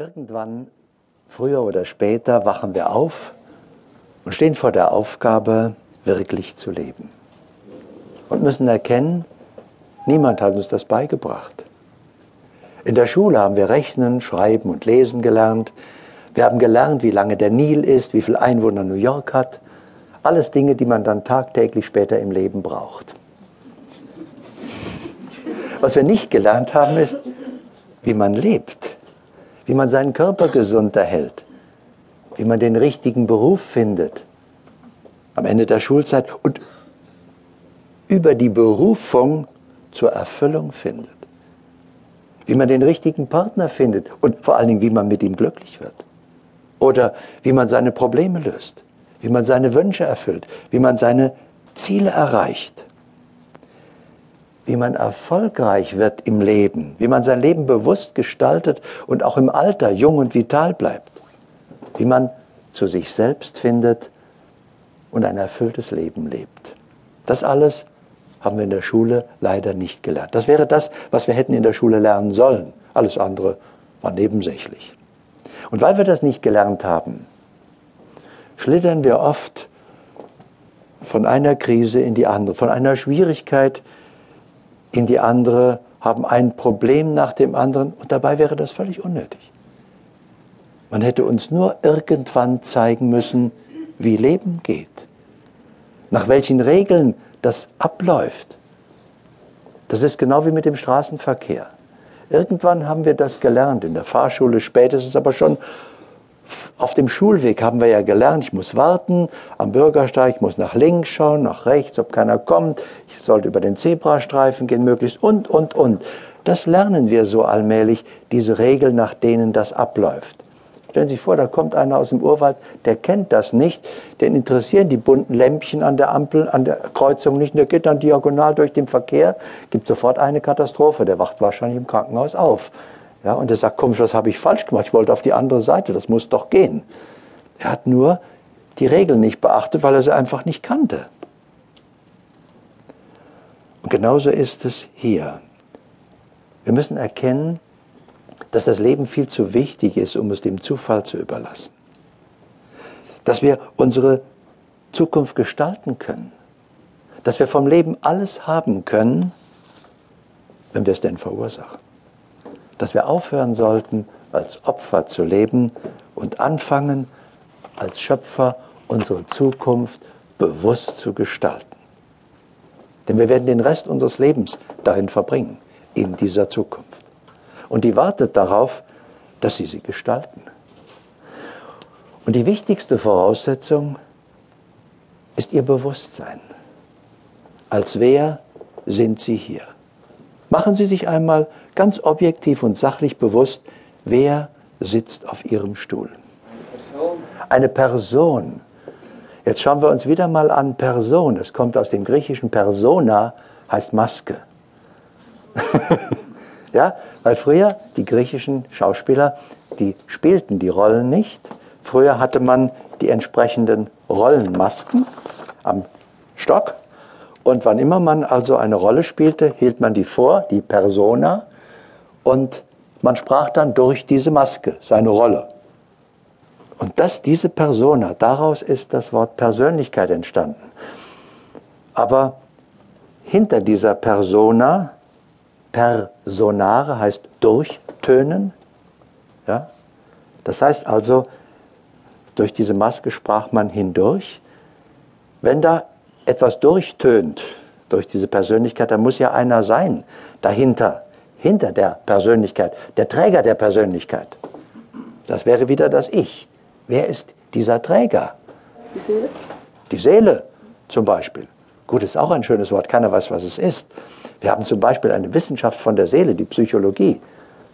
Irgendwann, früher oder später, wachen wir auf und stehen vor der Aufgabe, wirklich zu leben. Und müssen erkennen, niemand hat uns das beigebracht. In der Schule haben wir Rechnen, Schreiben und Lesen gelernt. Wir haben gelernt, wie lange der Nil ist, wie viele Einwohner New York hat. Alles Dinge, die man dann tagtäglich später im Leben braucht. Was wir nicht gelernt haben, ist, wie man lebt wie man seinen Körper gesund erhält, wie man den richtigen Beruf findet am Ende der Schulzeit und über die Berufung zur Erfüllung findet, wie man den richtigen Partner findet und vor allen Dingen, wie man mit ihm glücklich wird oder wie man seine Probleme löst, wie man seine Wünsche erfüllt, wie man seine Ziele erreicht wie man erfolgreich wird im Leben, wie man sein Leben bewusst gestaltet und auch im Alter jung und vital bleibt, wie man zu sich selbst findet und ein erfülltes Leben lebt. Das alles haben wir in der Schule leider nicht gelernt. Das wäre das, was wir hätten in der Schule lernen sollen. Alles andere war nebensächlich. Und weil wir das nicht gelernt haben, schlittern wir oft von einer Krise in die andere, von einer Schwierigkeit in die andere, haben ein Problem nach dem anderen und dabei wäre das völlig unnötig. Man hätte uns nur irgendwann zeigen müssen, wie Leben geht, nach welchen Regeln das abläuft. Das ist genau wie mit dem Straßenverkehr. Irgendwann haben wir das gelernt, in der Fahrschule spätestens, aber schon auf dem Schulweg haben wir ja gelernt, ich muss warten am Bürgersteig, ich muss nach links schauen, nach rechts, ob keiner kommt, ich sollte über den Zebrastreifen gehen, möglichst und, und, und. Das lernen wir so allmählich, diese Regeln, nach denen das abläuft. Stellen Sie sich vor, da kommt einer aus dem Urwald, der kennt das nicht, den interessieren die bunten Lämpchen an der Ampel, an der Kreuzung nicht, der geht dann diagonal durch den Verkehr, gibt sofort eine Katastrophe, der wacht wahrscheinlich im Krankenhaus auf. Ja, und er sagt, komisch, was habe ich falsch gemacht? Ich wollte auf die andere Seite, das muss doch gehen. Er hat nur die Regeln nicht beachtet, weil er sie einfach nicht kannte. Und genauso ist es hier. Wir müssen erkennen, dass das Leben viel zu wichtig ist, um es dem Zufall zu überlassen. Dass wir unsere Zukunft gestalten können. Dass wir vom Leben alles haben können, wenn wir es denn verursachen dass wir aufhören sollten, als Opfer zu leben und anfangen, als Schöpfer unsere Zukunft bewusst zu gestalten. Denn wir werden den Rest unseres Lebens darin verbringen, in dieser Zukunft. Und die wartet darauf, dass Sie sie gestalten. Und die wichtigste Voraussetzung ist Ihr Bewusstsein. Als wer sind Sie hier? Machen Sie sich einmal ganz objektiv und sachlich bewusst, wer sitzt auf Ihrem Stuhl. Eine Person. Jetzt schauen wir uns wieder mal an Person. Es kommt aus dem griechischen Persona, heißt Maske. ja, weil früher die griechischen Schauspieler, die spielten die Rollen nicht. Früher hatte man die entsprechenden Rollenmasken am Stock und wann immer man also eine Rolle spielte, hielt man die vor, die Persona, und man sprach dann durch diese Maske seine Rolle. Und das, diese Persona, daraus ist das Wort Persönlichkeit entstanden. Aber hinter dieser Persona, Personare heißt durchtönen, ja? das heißt also, durch diese Maske sprach man hindurch. Wenn da etwas durchtönt durch diese Persönlichkeit, dann muss ja einer sein dahinter, hinter der Persönlichkeit, der Träger der Persönlichkeit. Das wäre wieder das Ich. Wer ist dieser Träger? Die Seele. Die Seele zum Beispiel. Gut, ist auch ein schönes Wort, keiner weiß, was es ist. Wir haben zum Beispiel eine Wissenschaft von der Seele, die Psychologie.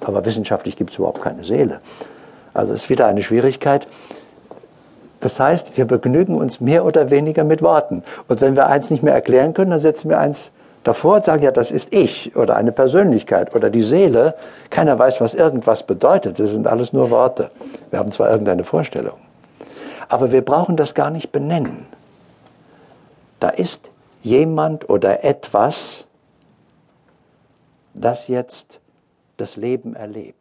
Aber wissenschaftlich gibt es überhaupt keine Seele. Also ist wieder eine Schwierigkeit. Das heißt, wir begnügen uns mehr oder weniger mit Worten. Und wenn wir eins nicht mehr erklären können, dann setzen wir eins davor und sagen, ja, das ist ich oder eine Persönlichkeit oder die Seele. Keiner weiß, was irgendwas bedeutet. Das sind alles nur Worte. Wir haben zwar irgendeine Vorstellung. Aber wir brauchen das gar nicht benennen. Da ist jemand oder etwas, das jetzt das Leben erlebt.